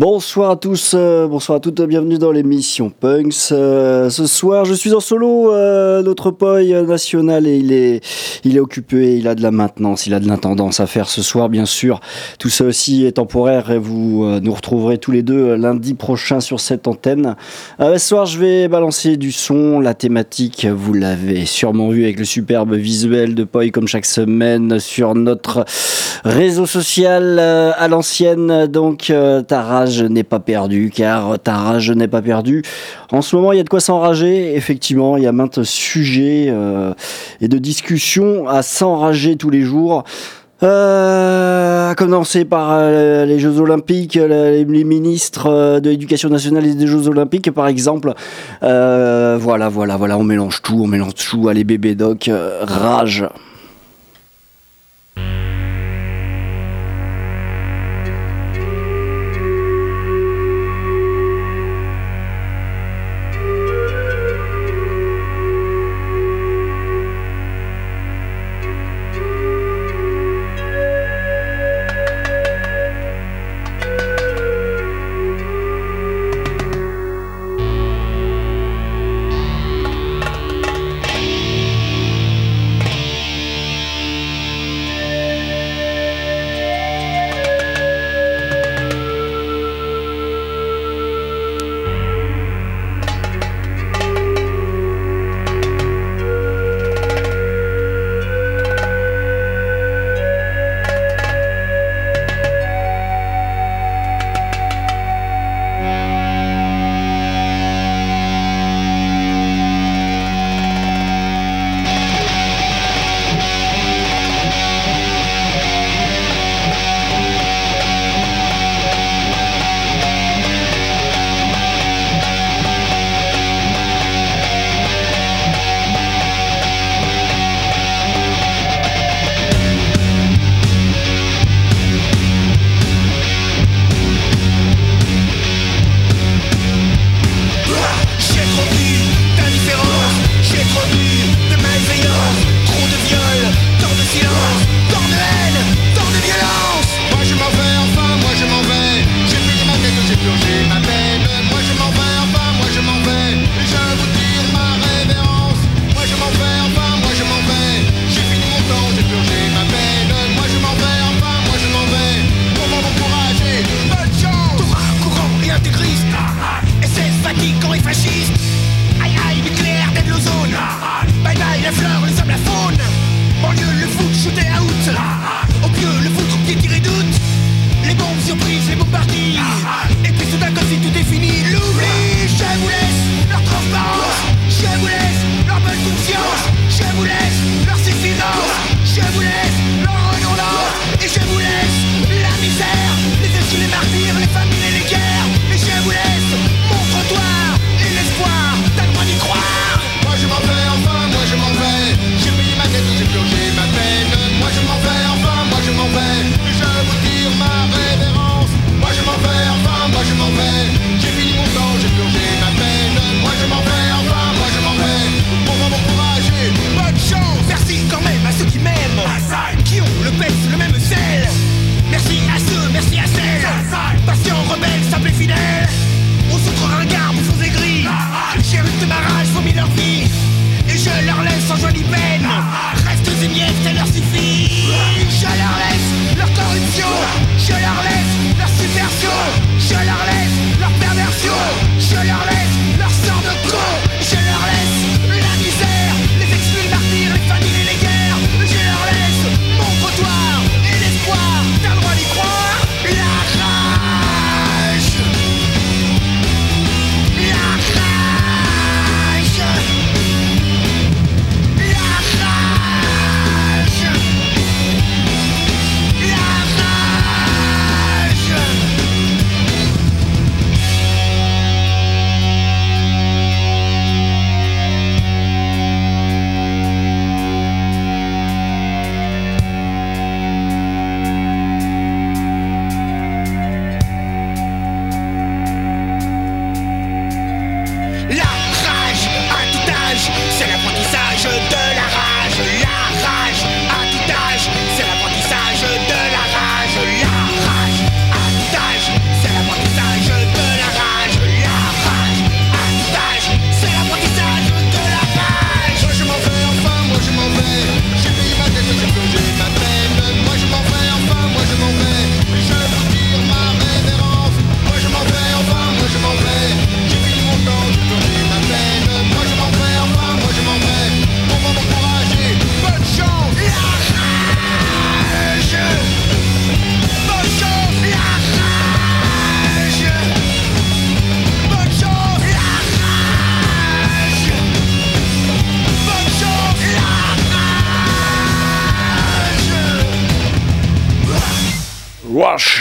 Bonsoir à tous, euh, bonsoir à toutes, bienvenue dans l'émission Punks. Euh, ce soir, je suis en solo, euh, notre poi national, et il est, il est occupé, il a de la maintenance, il a de l'intendance à faire ce soir, bien sûr. Tout ça aussi est temporaire et vous nous retrouverez tous les deux lundi prochain sur cette antenne. ce soir, je vais balancer du son, la thématique, vous l'avez sûrement vu avec le superbe visuel de poi comme chaque semaine sur notre réseau social à l'ancienne, donc ta rage n'ai pas perdu, car ta rage n'est pas perdue. En ce moment, il y a de quoi s'enrager. Effectivement, il y a maintes sujets euh, et de discussions à s'enrager tous les jours. Euh, à commencer par euh, les Jeux Olympiques, les, ministres de l'Éducation nationale et des Jeux Olympiques, par exemple. voilà, voilà, voilà, on mélange tout, on mélange tout. Allez, bébé doc, rage.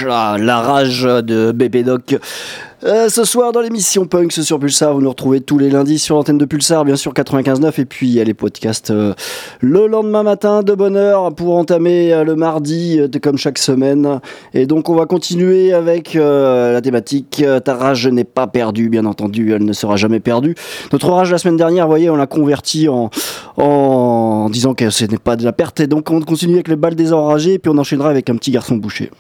La rage de Bébé Doc. Euh, ce soir dans l'émission Punk sur Pulsar, vous nous retrouvez tous les lundis sur l'antenne de Pulsar, bien sûr 95.9 et puis il y a les podcasts euh, le lendemain matin de bonne heure pour entamer euh, le mardi comme chaque semaine. Et donc on va continuer avec la thématique Ta rage n'est pas perdue, bien entendu, elle ne sera jamais perdue. Notre rage la semaine dernière, vous voyez, on l'a converti en, disant que ce n'est pas de la perte et donc on continue avec le bal des enragés et puis on enchaînera avec un petit garçon bouché.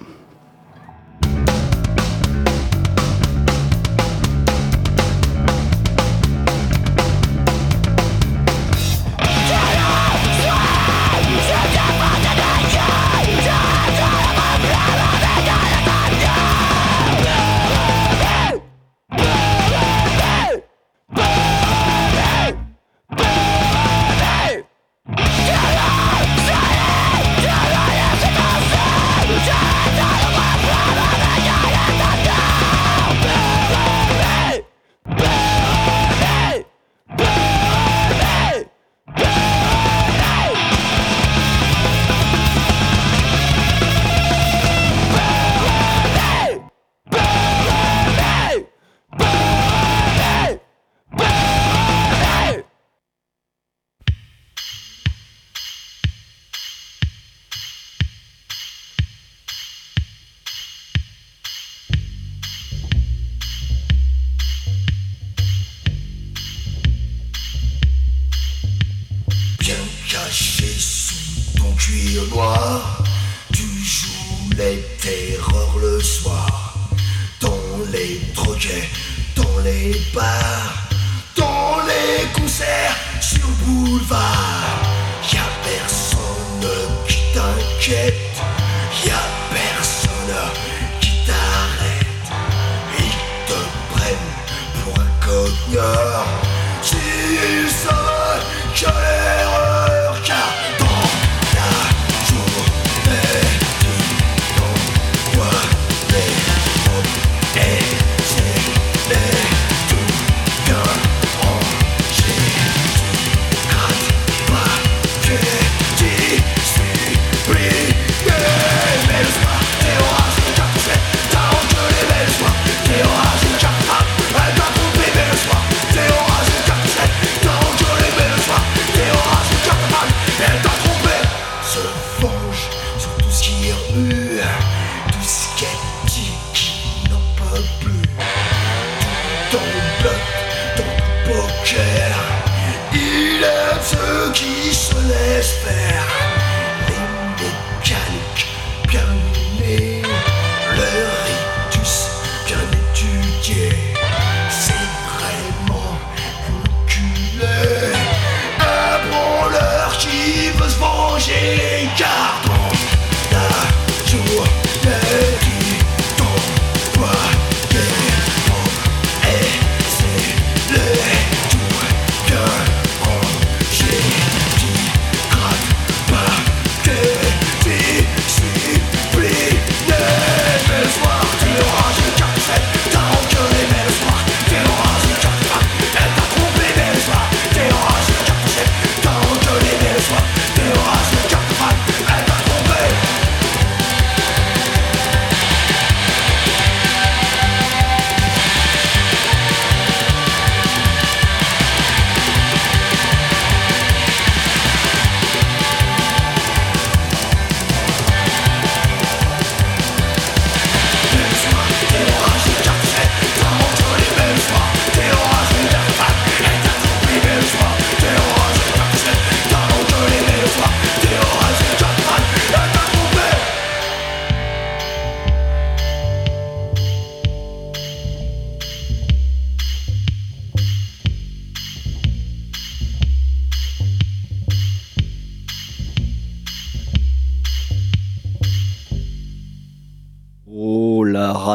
Dans les concerts, sur boulevard.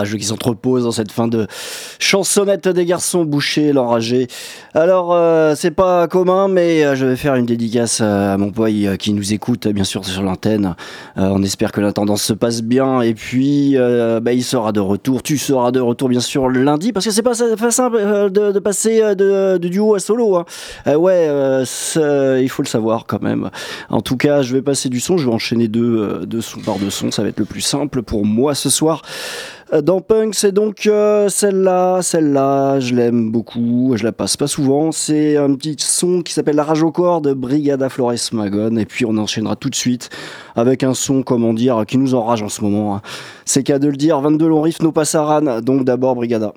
Rage qui s'entrepose dans cette fin de chansonnette des garçons bouchés, l'enragé. Alors, euh, c'est pas commun, mais euh, je vais faire une dédicace à mon poil qui nous écoute, bien sûr, sur l'antenne. on espère que l'intendance se passe bien. Et puis, bah, il sera de retour. Tu seras de retour, bien sûr, lundi, parce que c'est pas, simple de, passer de, duo à solo. Hein. ouais, il faut le savoir quand même. En tout cas, je vais passer du son. Je vais enchaîner deux, deux sons par deux sons. Ça va être le plus simple pour moi ce soir. Euh, dans Punk, c'est donc euh, celle-là, celle-là, je l'aime beaucoup, je la passe pas souvent. C'est un petit son qui s'appelle La Rage au corps de Brigada Flores Magon. Et puis on enchaînera tout de suite avec un son, comment dire, qui nous enrage en ce moment. Hein. C'est qu'à de le dire, 22 longs riffs, nos passaran. Donc d'abord Brigada.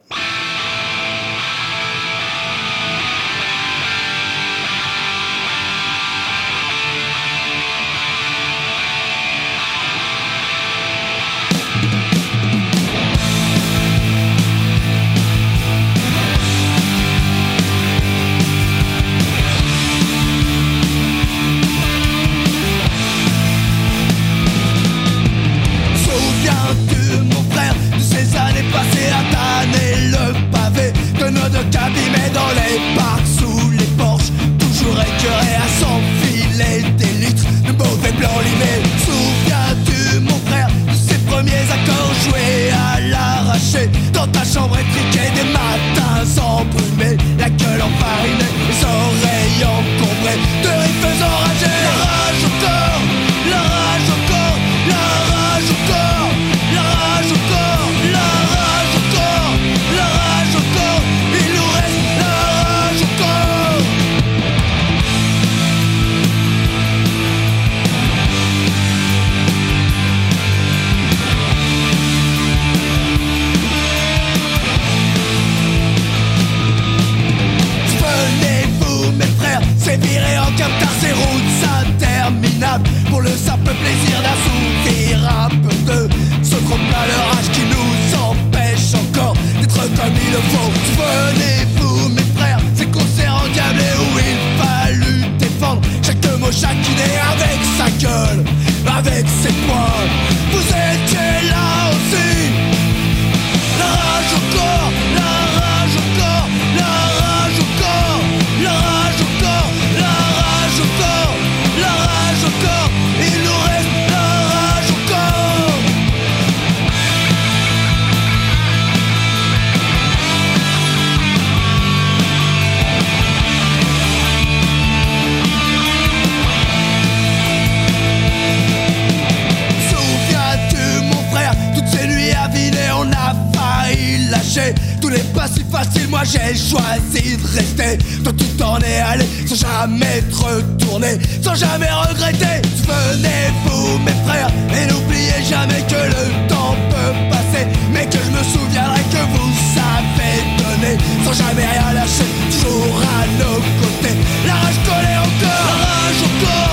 Moi j'ai choisi de rester, toi tu t'en es allé sans jamais te retourner, sans jamais regretter? Venez-vous mes frères et n'oubliez jamais que le temps peut passer, mais que je me souviendrai que vous savez donner, sans jamais rien lâcher, toujours à nos côtés. La rage collée au cœur, la rage au.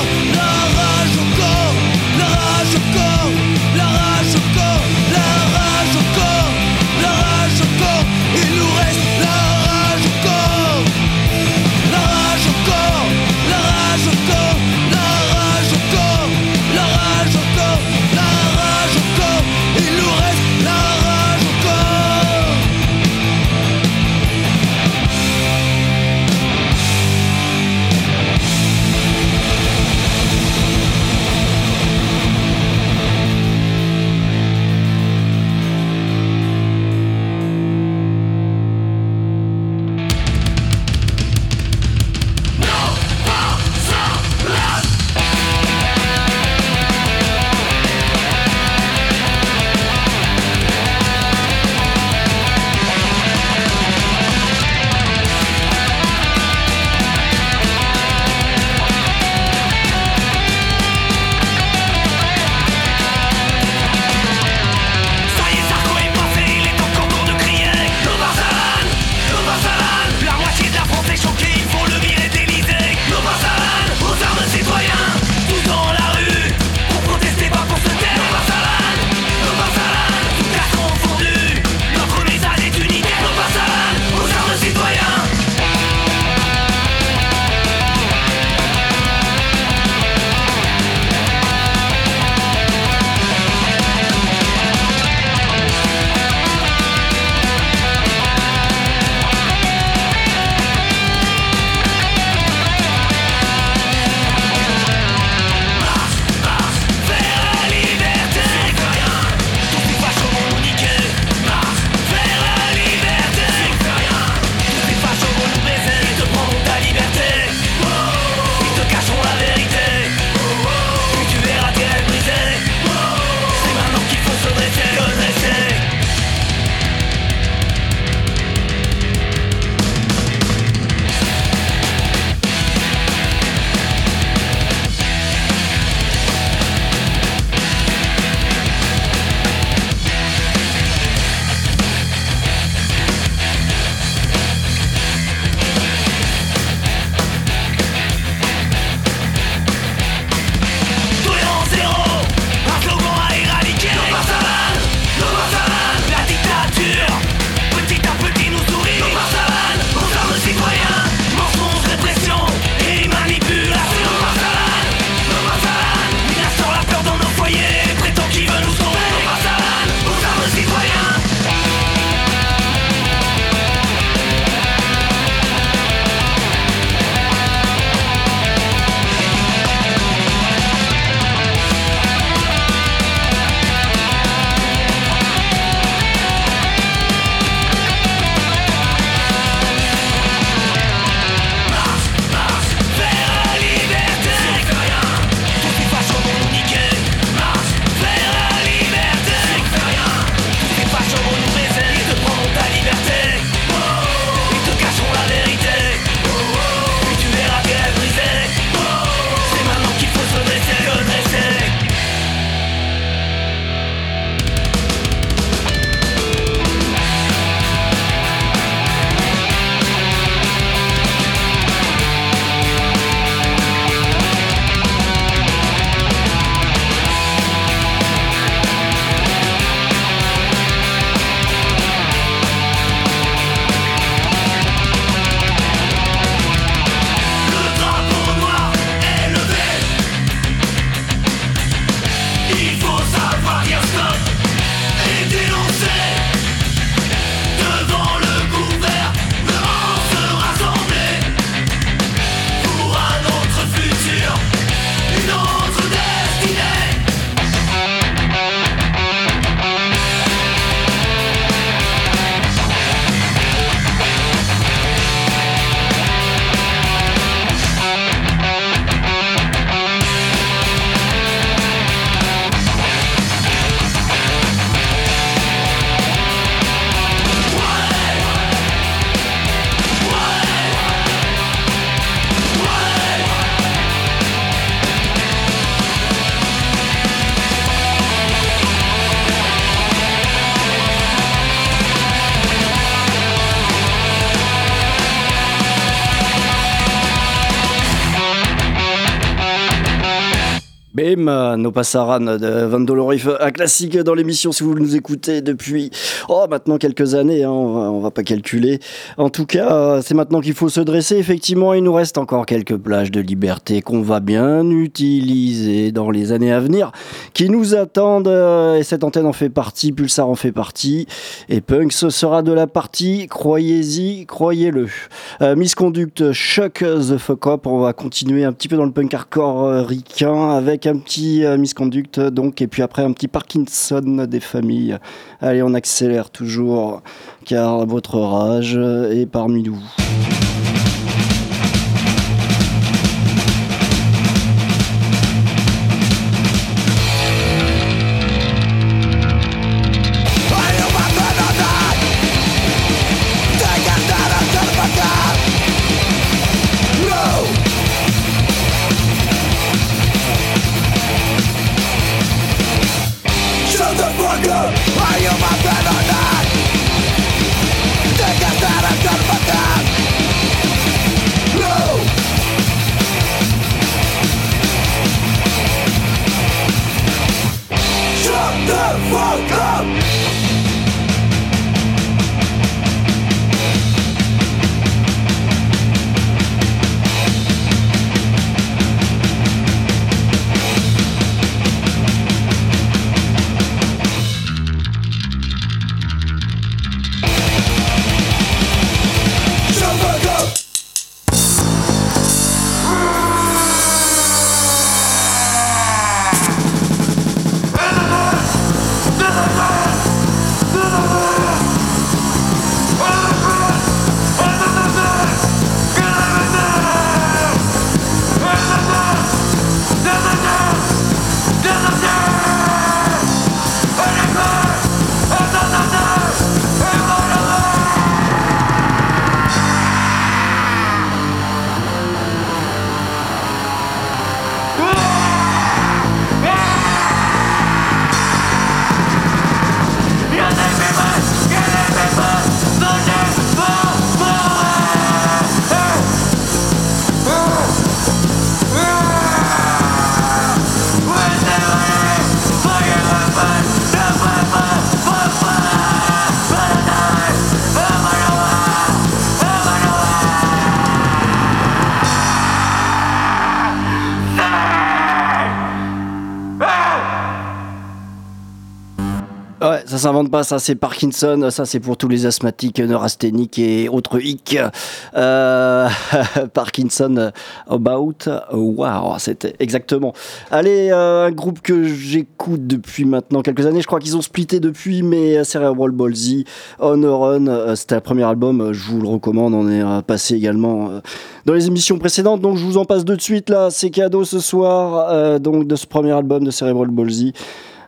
Bim, No Passaran de Vandolorif, un classique dans l'émission si vous nous écoutez depuis oh, maintenant quelques années, hein, on, va, pas calculer. En tout cas, c'est maintenant qu'il faut se dresser. Effectivement, il nous reste encore quelques plages de liberté qu'on va bien utiliser dans les années à venir, qui nous attendent. Euh, et cette antenne en fait partie, Pulsar en fait partie. Et Punk, ce sera de la partie, croyez-y, croyez-le. Euh, Misconduct, Chuck the Fuck Up, on va continuer un petit peu dans le punk hardcore euh, ricain avec un petit euh, misconduct, donc, et puis après un petit Parkinson des familles. Allez, on accélère toujours, car votre rage est parmi nous. S'invente pas, ça c'est Parkinson, ça c'est pour tous les asthmatiques, neurasthéniques et autres hic. Euh, Parkinson About Wow, c'était exactement. Allez, euh, un groupe que j'écoute depuis maintenant quelques années, je crois qu'ils ont splitté depuis, mais Cerebral Ballsy, On a Run, euh, c'était le premier album, je vous le recommande, on est passé également dans les émissions précédentes, donc je vous en passe de suite là, c'est cadeau ce soir, donc de ce premier album de Cerebral Ballsy.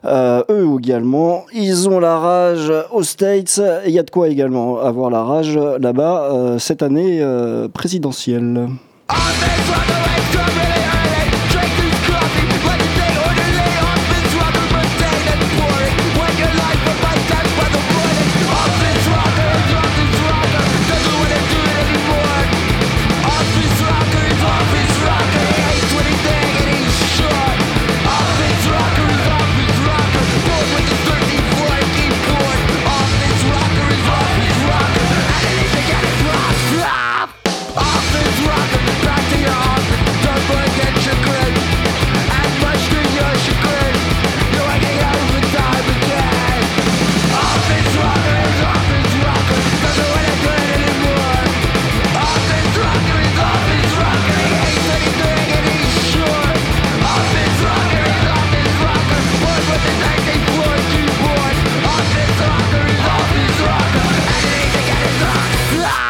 Euh, eux également, ils ont la rage aux States. Il y a de quoi également avoir la rage là-bas euh, cette année euh, présidentielle. Ah!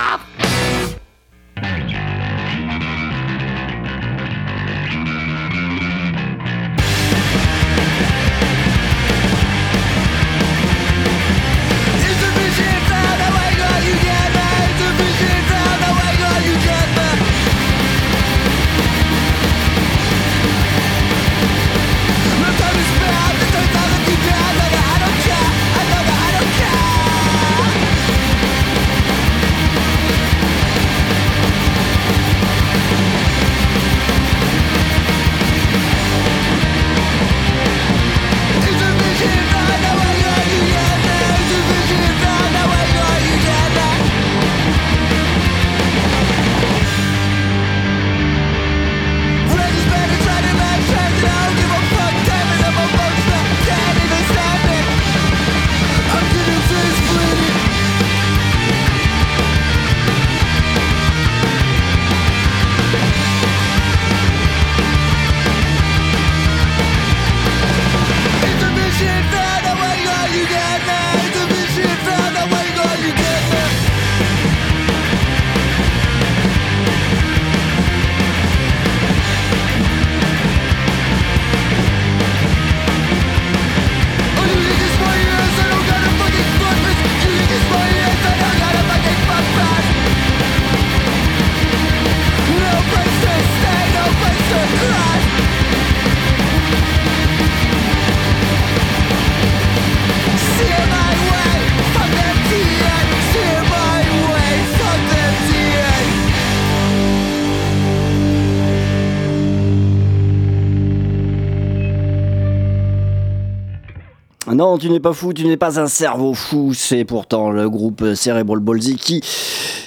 Non, tu n'es pas fou, tu n'es pas un cerveau fou. C'est pourtant le groupe Cerebral Ballsy qui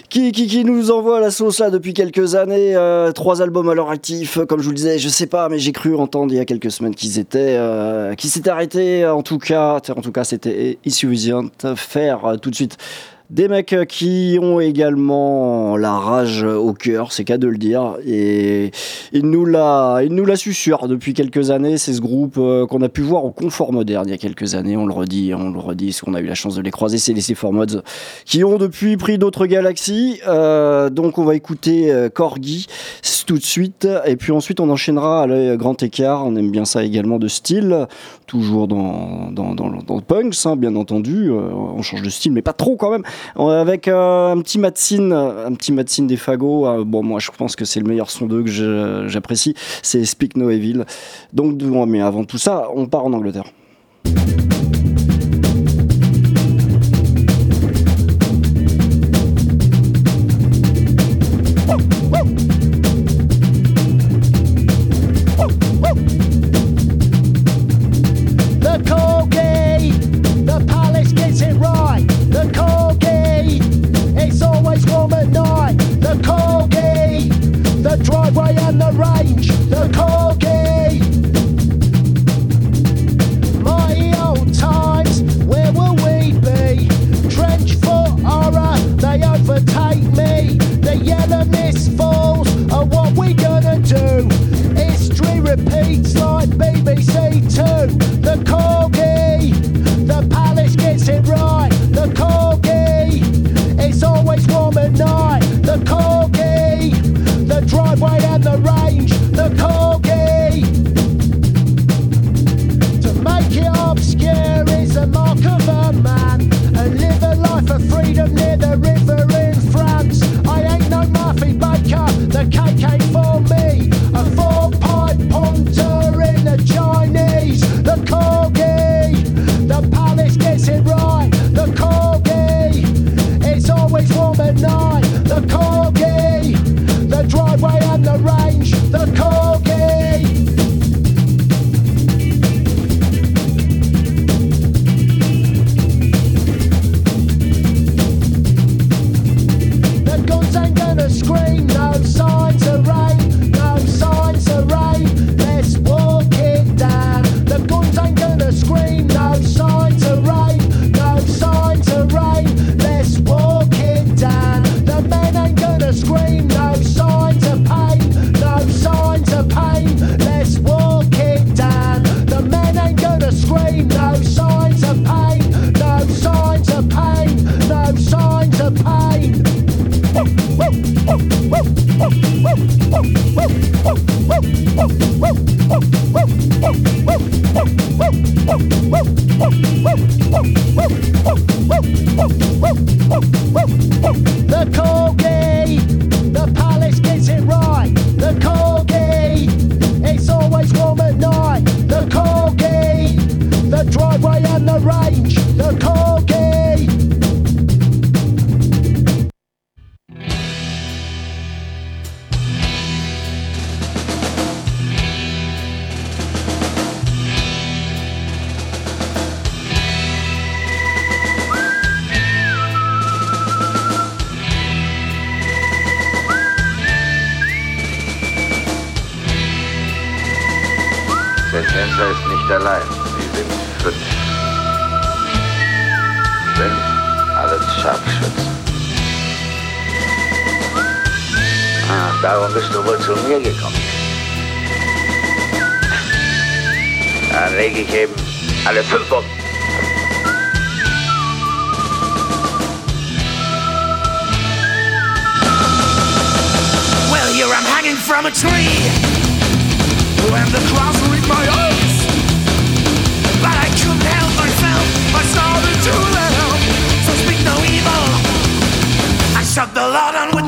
qui, qui, nous envoie la sauce là depuis quelques années. Euh, trois albums à leur actif, comme je vous le disais, je sais pas, mais j'ai cru entendre il y a quelques semaines qu'ils étaient, euh, qu'ils s'étaient arrêtés. En tout cas, en tout cas, c'était. Faire tout de suite des mecs euh, qui ont également la rage au cœur, c'est qu'à de le dire. Et il nous l'a, il nous l'a depuis quelques années. C'est ce groupe euh, qu'on a pu voir au Confort Moderne il y a quelques années. On le redit, on le redit, parce qu'on a eu la chance de les croiser. C'est les C4 Mods qui ont depuis pris d'autres galaxies. Euh, donc on va écouter Corgi tout de suite. Et puis ensuite on enchaînera à grand écart. On aime bien ça également de style toujours dans, dans, dans, le punks, hein, bien entendu. On change de style, mais pas trop quand même. Euh, avec euh, un petit Matsin, un petit Matsin des fagots. bon, moi, je pense que c'est le meilleur son d'eux que j'apprécie. C'est Speak No Evil. Donc, mais avant tout ça, on part en Angleterre. Darum bist du wohl zu mir gekommen. Dann lege ich eben alle fünf um. Well, here I'm hanging from a tree. And the clouds read my eyes. of the Lord and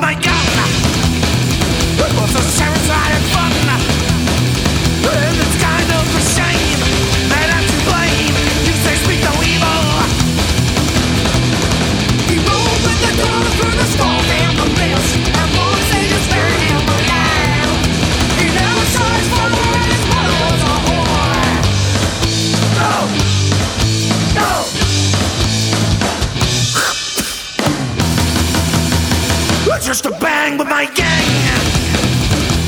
bang with my gang.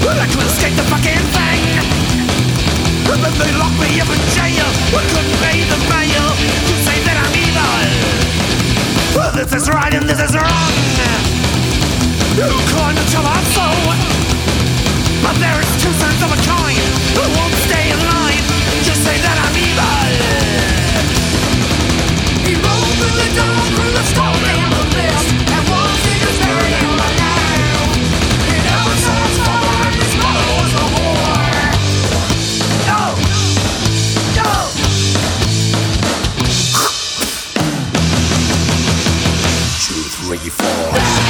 I couldn't escape the fucking thing. And then they locked me up in jail. I couldn't pay the bail. You say that I'm evil. This is right and this is wrong. You climb until I'm so. But there is two sides of a coin who won't stay in line. Just say that I'm evil. He rolled through the door through the storm and the mist before.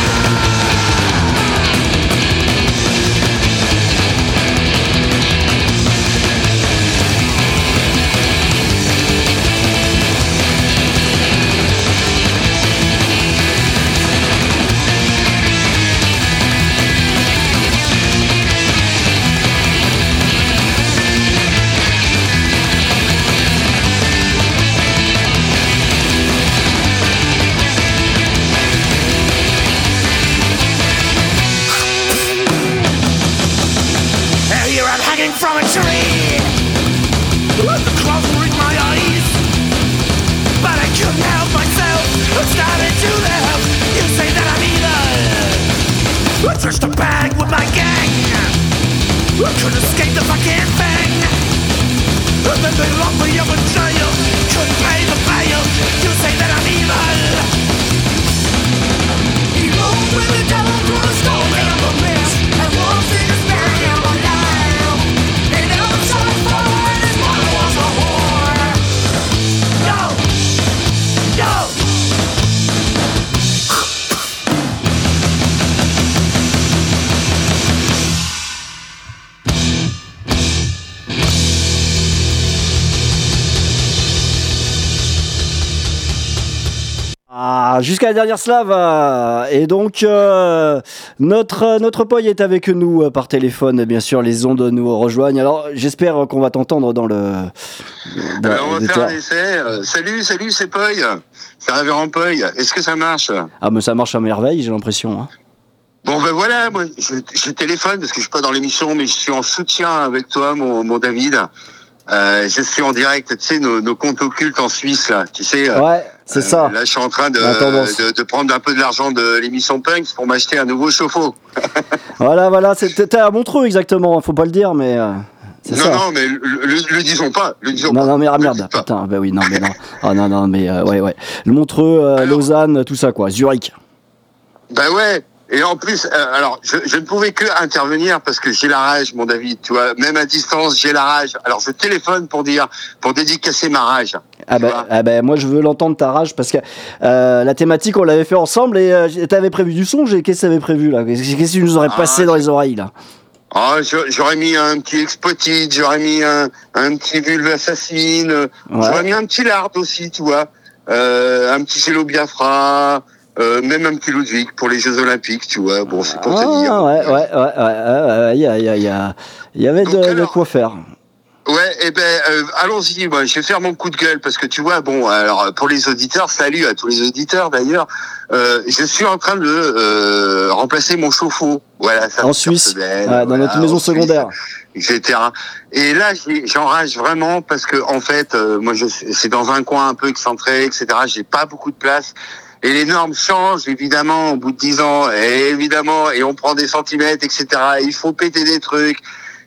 Jusqu'à la dernière slave. Et donc, euh, notre, notre poil est avec nous euh, par téléphone. Bien sûr, les ondes nous rejoignent. Alors, j'espère qu'on va t'entendre dans le. dans Alors, on va les faire un terres. essai. Euh, salut, salut, c'est Poy. C'est Révérend Poy. Est-ce que ça marche? Ah, mais ça marche à merveille, j'ai l'impression. hein. Bon, ben voilà, moi, je, je téléphone parce que je suis pas dans l'émission, mais je suis en soutien avec toi, mon, mon David. Euh, je suis en direct, tu sais, nos, nos comptes occultes en Suisse, là. Tu sais, Ouais, c'est euh, ça. Là, je suis en train de, de, de prendre un peu de l'argent de l'émission Punks pour m'acheter un nouveau chauffe-eau. Voilà, voilà. T'es à Montreux, exactement. Faut pas le dire, mais. euh, Non, ça. non, mais le, disons pas. Le disons Non, pas. non, mais ah, merde, putain, bah oui, non, mais non. Ah, non, non, mais euh, ouais, ouais. Le Montreux, euh, Alors- Lausanne, tout ça, quoi. Zurich. Ben ouais. Et en plus, euh, alors, je, je ne pouvais que intervenir parce que j'ai la rage, mon David. Tu vois, même à distance, j'ai la rage. Alors, je téléphone pour dire, pour dédicacer ma rage. Ah bah, ah bah, moi je veux l'entendre ta rage parce que euh, la thématique on l'avait fait ensemble et euh, t'avais prévu du son. Qu'est-ce que t'avais prévu là? Qu'est-ce que tu nous aurais Ah, passé dans les oreilles là? Ah, je- j'aurais mis un petit expotit, j'aurais mis un, un petit vulve assassine, euh, Ouais. j'aurais mis un petit lard aussi, tu vois, euh, un petit cello Biafra, euh, même un petit Ludwig pour les Jeux Olympiques, tu vois. Bon, c'est pour te dire. Ah ouais, ouais, ouais, ouais, ouais, ouais, il y, a- y, a- y, a- y avait de, quoi faire. Ouais, eh ben, euh, allons-y. Moi, je vais faire mon coup de gueule parce que tu vois, bon, alors pour les auditeurs, salut à tous les auditeurs d'ailleurs. Euh, je suis en train de euh, remplacer mon chauffe-eau. Voilà, ça En Suisse, dans voilà, notre maison Suisse, secondaire. etc. Et là, j'enrage vraiment parce que en fait, euh, moi, je c'est dans un coin un peu excentré, etc. J'ai pas beaucoup de place. Et les normes changent évidemment au bout de 10 ans, et évidemment, et on prend des centimètres, etc. Il faut péter des trucs.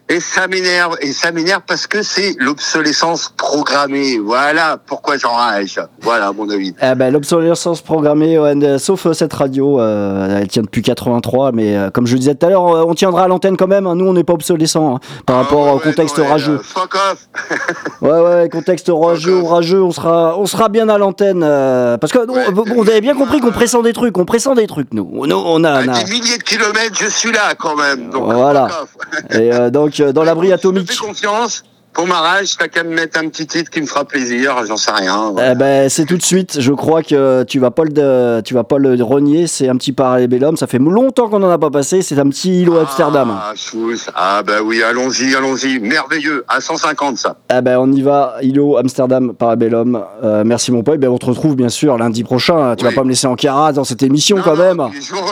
Et ça m'énerve, et ça m'énerve parce que c'est l'obsolescence programmée. Voilà pourquoi j'enrage. Voilà, mon avis. Ah bah, L'obsolescence programmée, ouais, euh, sauf euh, cette radio, euh, elle tient depuis 83, mais euh, comme je le disais tout à l'heure, on tiendra à l'antenne quand même. hein. Nous, on n'est pas obsolescent hein, par rapport Ah ouais, au contexte ouais, rageux. euh, fuck off. Ouais, ouais, contexte rageux, rageux, on sera, on sera bien à l'antenne. parce que on, on avait bien compris qu'on pressent des trucs, on pressent des trucs, nous. Nous, on a, À on a- des milliers de kilomètres, je suis là quand même. Donc, Voilà. fuck off. Et euh, donc, euh, dans l'abri Je me atomique. fais confiance. Pour ma rage, t'as qu'à me mettre un petit titre qui me fera plaisir, j'en sais rien. voilà. Eh ben, c'est tout de suite. Je crois que tu vas pas le, tu vas pas le renier. C'est un petit parabellum. Ça fait longtemps qu'on en a pas passé. C'est un petit îlot Amsterdam. Ah, chousse. ah bah oui, allons-y, allons-y. Merveilleux, à 150 ça. Eh ben, on y va. Îlot Amsterdam Parabellum. Euh, merci mon pote. Ben, on te retrouve bien sûr lundi prochain. Tu Oui. vas pas me laisser en carat dans cette émission Non, quand même.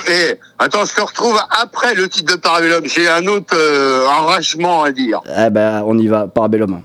eh, attends, je te retrouve après le titre de Parabellum. J'ai un autre euh, enragement à dire. Eh ben, on y va. Parabellum. Dans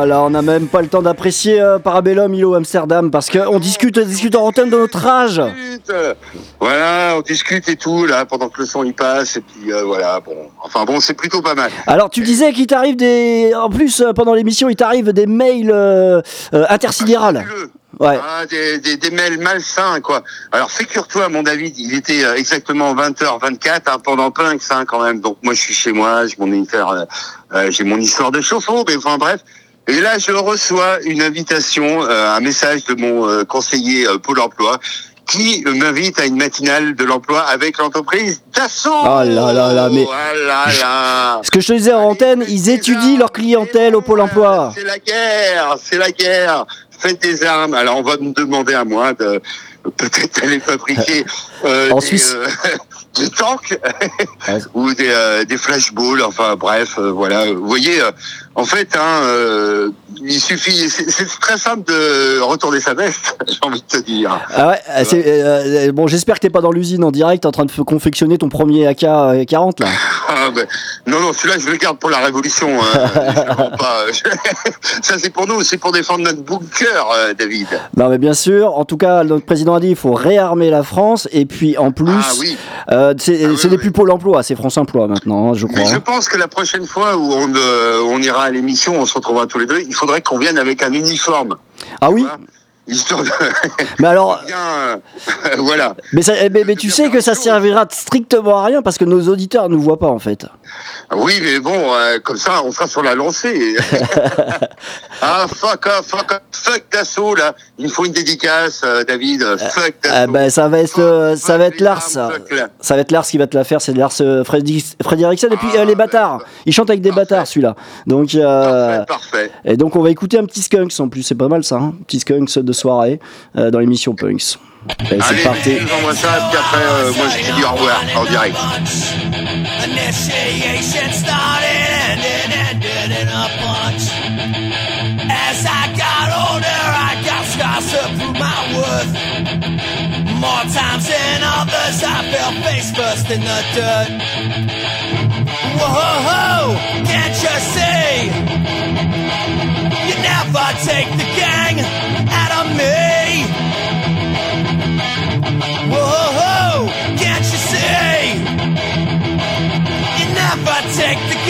là là, on n'a même pas le temps d'apprécier euh, Parabellum, îlot Amsterdam, parce qu'on discute, discute en antenne de notre âge. Voilà, on discute et tout, là, pendant que le son y passe, et puis euh, voilà, bon. Enfin bon, c'est plutôt pas mal. Alors, tu disais qu'il t'arrive des. En plus, euh, pendant l'émission, il t'arrive des mails euh, intersidérales. Fabuleux. Ouais. Ah, des, des, des mails malsains, quoi. Alors, figure-toi, mon David, il était exactement 20h24 hein, pendant Punks, hein, quand même. Donc, moi, je suis chez moi, je m'en ai faire, euh, j'ai mon histoire de chauffe-eau, mais enfin, bref. Et là, je reçois une invitation, euh, un message de mon euh, conseiller euh, Pôle emploi qui m'invite à une matinale de l'emploi avec l'entreprise Dassault. Oh là là là, mais- Ah là là. Ce que je te disais en antenne, ils étudient leur clientèle au Pôle emploi. C'est la guerre, c'est la guerre. Faites des armes. Alors on va me demander à moi de peut-être aller fabriquer euh, En des, Suisse. euh, des tanks ou des, euh, des flashballs. Enfin bref, euh, voilà. Vous voyez, en fait, hein, il suffit. C'est très simple de retourner sa veste. J'ai envie de te dire. Ah ouais, bon, j'espère que t'es pas dans l'usine en direct en train de confectionner ton premier AK-40 là. Ah, ben, non, non, celui-là, je le garde pour la révolution. hein. Je pas. Ça, c'est pour nous, c'est pour défendre notre bunker, euh, David. Non mais bien sûr, en tout cas, notre président a dit il faut réarmer la France et puis en plus, Ah oui. euh, c'est Ah oui, c'est des oui. plus Pôle emploi, c'est France Emploi maintenant, hein, je crois. Mais je hein. pense que la prochaine fois où on, euh, on ira à l'émission, on se retrouvera tous les deux, il faudrait qu'on vienne avec un uniforme. Ah oui vois? Histoire de Mais alors, bien, euh, voilà. mais, ça- eh, mais- mais tu sais que ça servira strictement à rien parce que nos auditeurs ne nous voient pas en fait. Oui, mais bon, euh, comme ça, on sera sur la lancée. ah, fuck off, fuck off, fuck Dassault, là. Il me faut une dédicace, euh, David. Fuck Dassault. Ah bah, ça va être, Fuck, ça va être Lars. Ça va être Lars qui va te la faire. C'est Lars Erickson et puis Ah, les bâtards. Il chante avec des Parfait. bâtards celui-là. Donc Parfait, parfait. et donc on va écouter un petit Skunks en plus. C'est pas mal ça, hein petit Skunks de soirée euh, dans l'émission Punks. Et c'est parti. je vous envoie ça, puis après, euh, moi, je dis au revoir, en direct. Initiation started, ended, ended in a punch. As I got older, I got scars to prove my worth. More times than others, I fell face first in the dirt. Whoa, can't you see? You never take the gang Whoa, can't you see? You never take the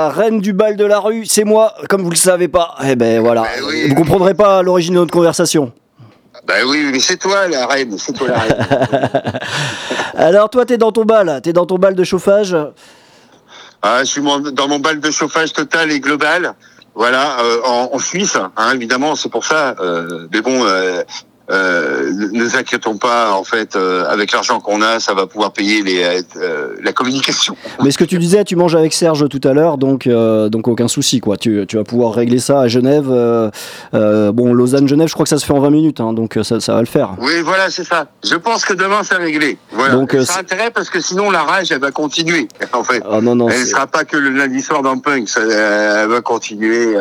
La reine du bal de la rue, c'est moi, comme vous le savez pas. Eh ben voilà. Ben oui. Vous comprendrez pas l'origine de notre conversation. Ben oui, mais c'est toi la reine, c'est toi la reine. Alors toi, t'es dans ton bal, t'es dans ton bal de chauffage. Ah, je suis dans mon bal de chauffage total et global. Voilà, euh, en, en Suisse, hein, évidemment, c'est pour ça. euh, mais bon, euh, euh, ne nous inquiétons pas. En fait, euh, avec l'argent qu'on a, ça va pouvoir payer les, euh, la communication. Mais ce que tu disais, tu manges avec Serge tout à l'heure, donc donc aucun souci quoi. Tu, tu vas pouvoir régler ça à Genève. bon, Lausanne-Genève, je crois que ça se fait en 20 minutes, hein, donc ça, ça va le faire. Oui, voilà, c'est ça. Je pense que demain, c'est réglé. Voilà. Donc, ça a intérêt parce que sinon, la rage, elle va continuer. En fait, Ah non non. elle ne sera pas que le lundi soir dans le punk. Ça, elle va continuer,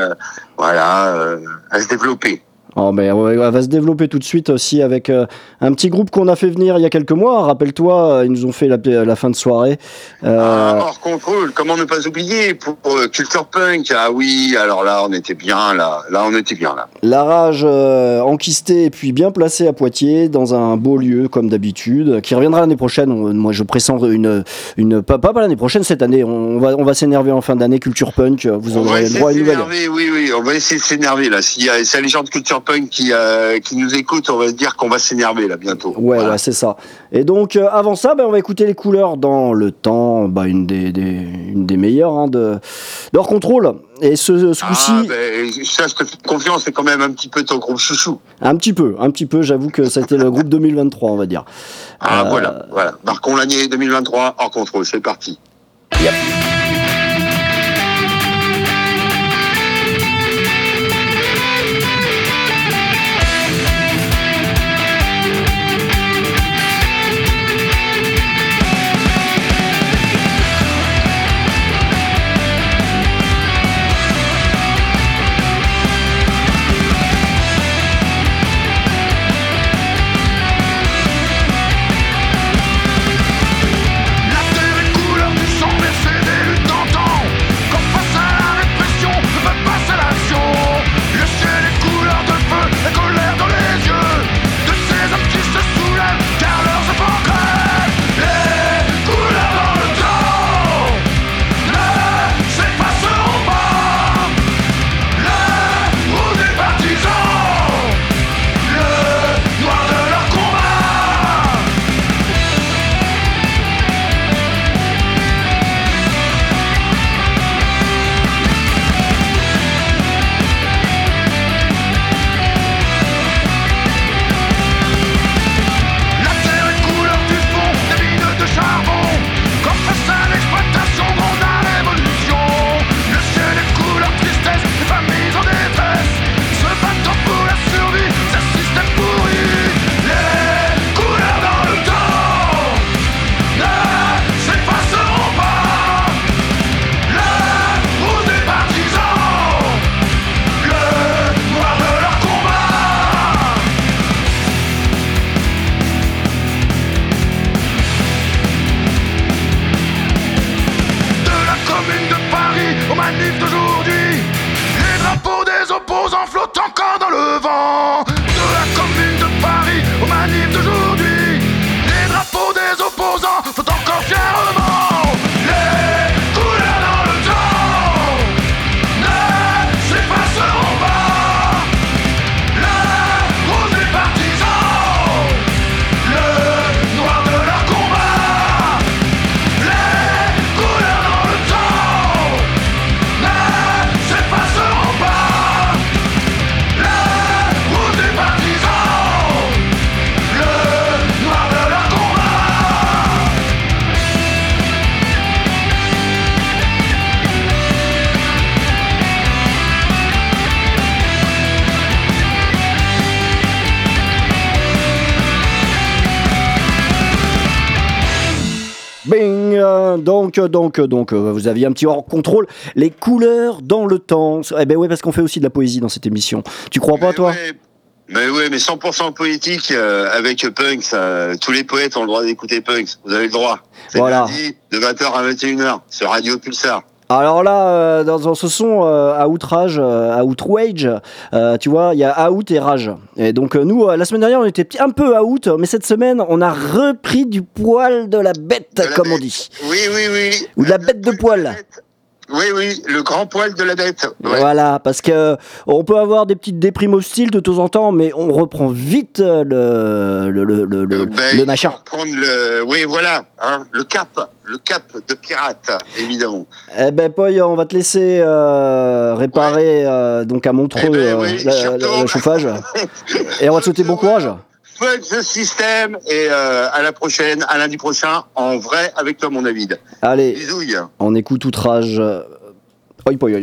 voilà, à se développer. Oh, mais ouais, elle va se développer tout de suite aussi avec euh, un petit groupe qu'on a fait venir il y a quelques mois. Rappelle-toi, euh, ils nous ont fait la, la fin de soirée. Euh, Ah, hors contrôle, comment ne pas oublier pour euh, Culture Punk? Ah oui, alors là, on était bien là. Là, on était bien là. La rage euh, enquistée et puis bien placée à Poitiers dans un beau lieu comme d'habitude, qui reviendra l'année prochaine. Moi, je pressens une, une pas, pas l'année prochaine, cette année. On va, on va s'énerver en fin d'année. Culture punk, vous On aurez droit à une nouvelle. oui, oui, on va essayer de s'énerver là. Si, euh, si les gens de Culture Punk punks qui, euh, qui nous écoutent, on va se dire qu'on va s'énerver là bientôt. Ouais, Voilà. ouais, c'est ça. Et donc, euh, avant ça, ben, on va écouter les couleurs dans le temps, bah, une, des, des- une des meilleures hein, de, de hors contrôle. Et ce, ce Ah, coup-ci, ben, ça, je te fais confiance, c'est quand même un petit peu ton groupe chouchou. un petit peu, un petit peu, j'avoue que ça a été le groupe 2023, on va dire. Ah, Euh, voilà, voilà. Marquons l'année 2023 hors contrôle, c'est parti. La Donc, donc, donc, euh, vous aviez un petit hors contrôle. Les couleurs dans le temps. Eh ben ouais, parce qu'on fait aussi de la poésie dans cette émission. Tu crois pas, toi? ouais, Mais oui, mais 100% politique euh, avec Punks. euh, tous les poètes ont le droit d'écouter Punks. Vous avez le droit. C'est Voilà. lundi de 20h à 21h sur Radio Pulsar. Alors là, euh, dans, dans ce son euh, à outrage, euh, à outrage, tu vois, il y a out et rage. Et donc nous, la semaine dernière, on était un peu out, mais cette semaine, on a repris du poil de la bête, De la comme on dit. Oui, oui, oui. Ou de la bête de poil. Oui, oui, le grand poil de la. Ouais. Voilà, parce que on peut avoir des petites déprimes hostiles de temps en temps, mais on reprend vite euh, le, le, le, le, le- Ben, machin. Prendre le, oui, voilà, hein, le cap, le cap de pirate, évidemment. Eh ben, Poy, on va te laisser euh, réparer euh, donc à Montreux Eh ben, euh, oui, le chauffage. Et on va te souhaiter bon courage. Fuck the system et euh, à la prochaine, à lundi prochain, en vrai avec toi, mon David. Allez, Bisouilles. on écoute outrage. Oi, poi, oi.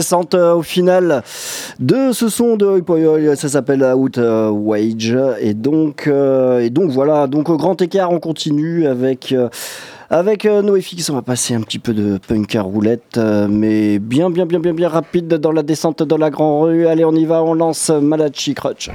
Descente euh, au final de ce son de ça s'appelle Out euh, Wage et donc euh, et donc voilà donc grand écart on continue avec avec NoFX, on va passer un petit peu de punk à roulette, mais bien, bien, bien, bien, bien rapide dans la descente dans la grande rue. Allez, on y va, on lance Malachi Crutch.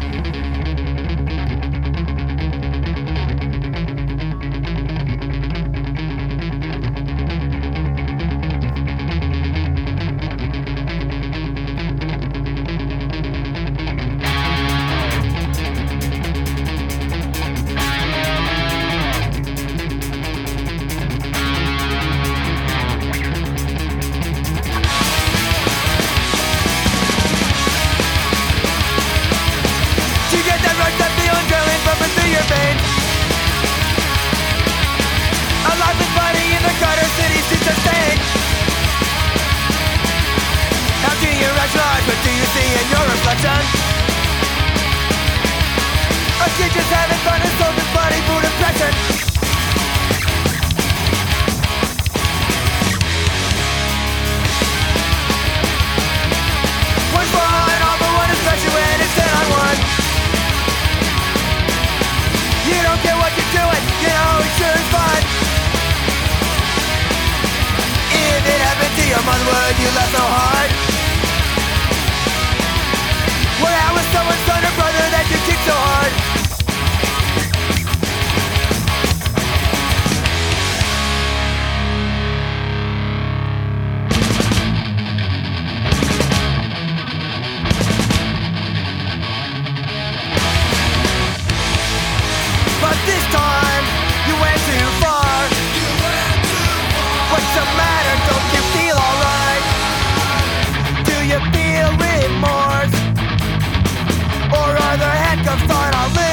you're just having fun for depression all one when it's ten on one You don't what you're doing, you sure fun If it happened to your mother would you laugh so hard? Well, I was someone's son or brother that you kicked so hard. fight, I'll live.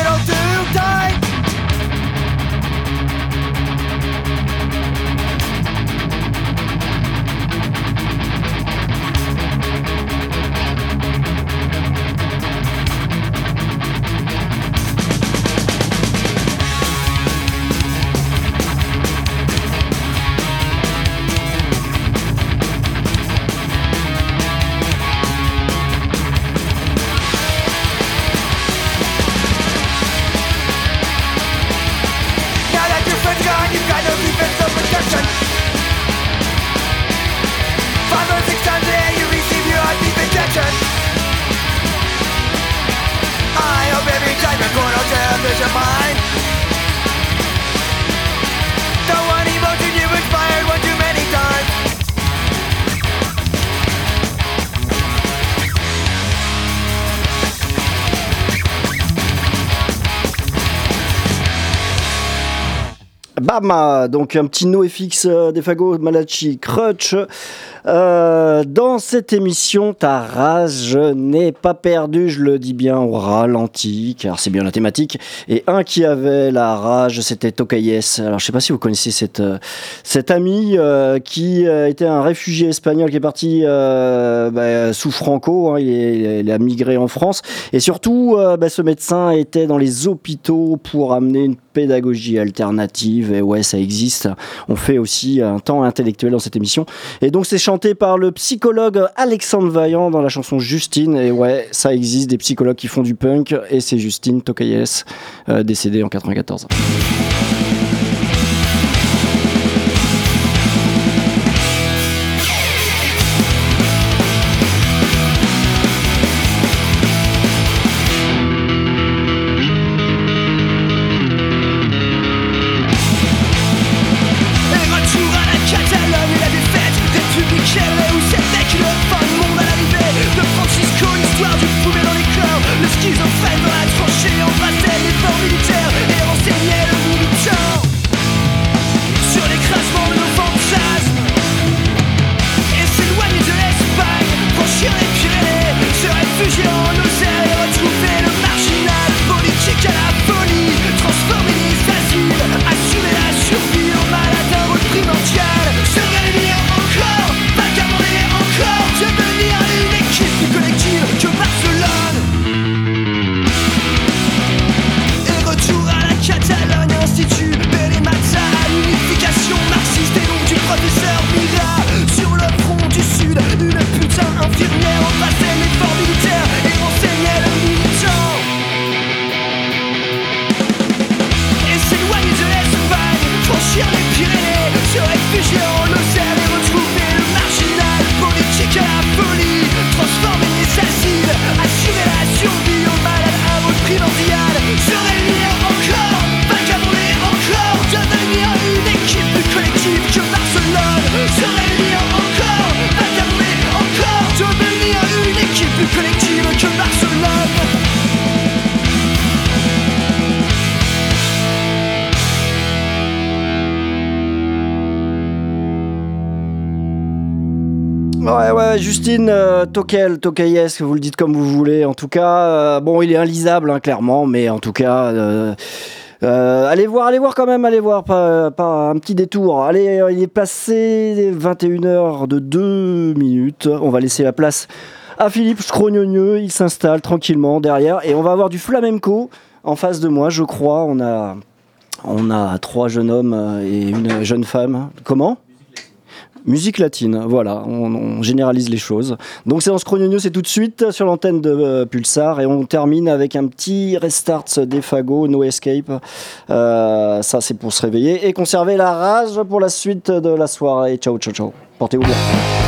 Bam Donc un petit NoFX euh, des fagots, Malachi, Crutch. Euh, dans cette émission, ta rage n'est pas perdue, je le dis bien au ralenti, car c'est bien la thématique. Et un qui avait la rage, c'était Tokayes. Alors je sais pas si vous connaissez cette, euh, cet ami euh, qui était un réfugié espagnol qui est parti bah, sous Franco, hein, il, a migré en France. Et surtout, bah, ce médecin était dans les hôpitaux pour amener une pédagogie alternative. Et ouais, ça existe. On fait aussi un temps intellectuel dans cette émission. Et donc c'est par le psychologue Alexandre Vaillant dans la chanson Justine. Et ouais, ça existe des psychologues qui font du punk. Et c'est Justine Tokayes, euh, décédée en 94. Ouais, Justine euh, Tokel, Tokayes, vous le dites comme vous voulez. En tout cas, euh, bon, il est inlisable, hein, clairement, mais en tout cas. euh, euh, allez voir, allez voir quand même, allez voir, pas, pas un petit détour. Allez, euh, il est passé 21h de 2 minutes. On va laisser la place à Philippe Scrognonieux. Il s'installe tranquillement derrière et on va avoir du flamenco en face de moi, je crois. On a, on a trois jeunes hommes euh, et une jeune femme. Comment? Musique latine, voilà, on, généralise les choses. Donc c'est dans Scrognonieux, c'est tout de suite sur l'antenne de euh, Pulsar et on termine avec un petit restart des fagots, No Escape. Euh, ça c'est pour se réveiller et conserver la rage pour la suite de la soirée. Ciao, ciao, ciao. Portez-vous bien.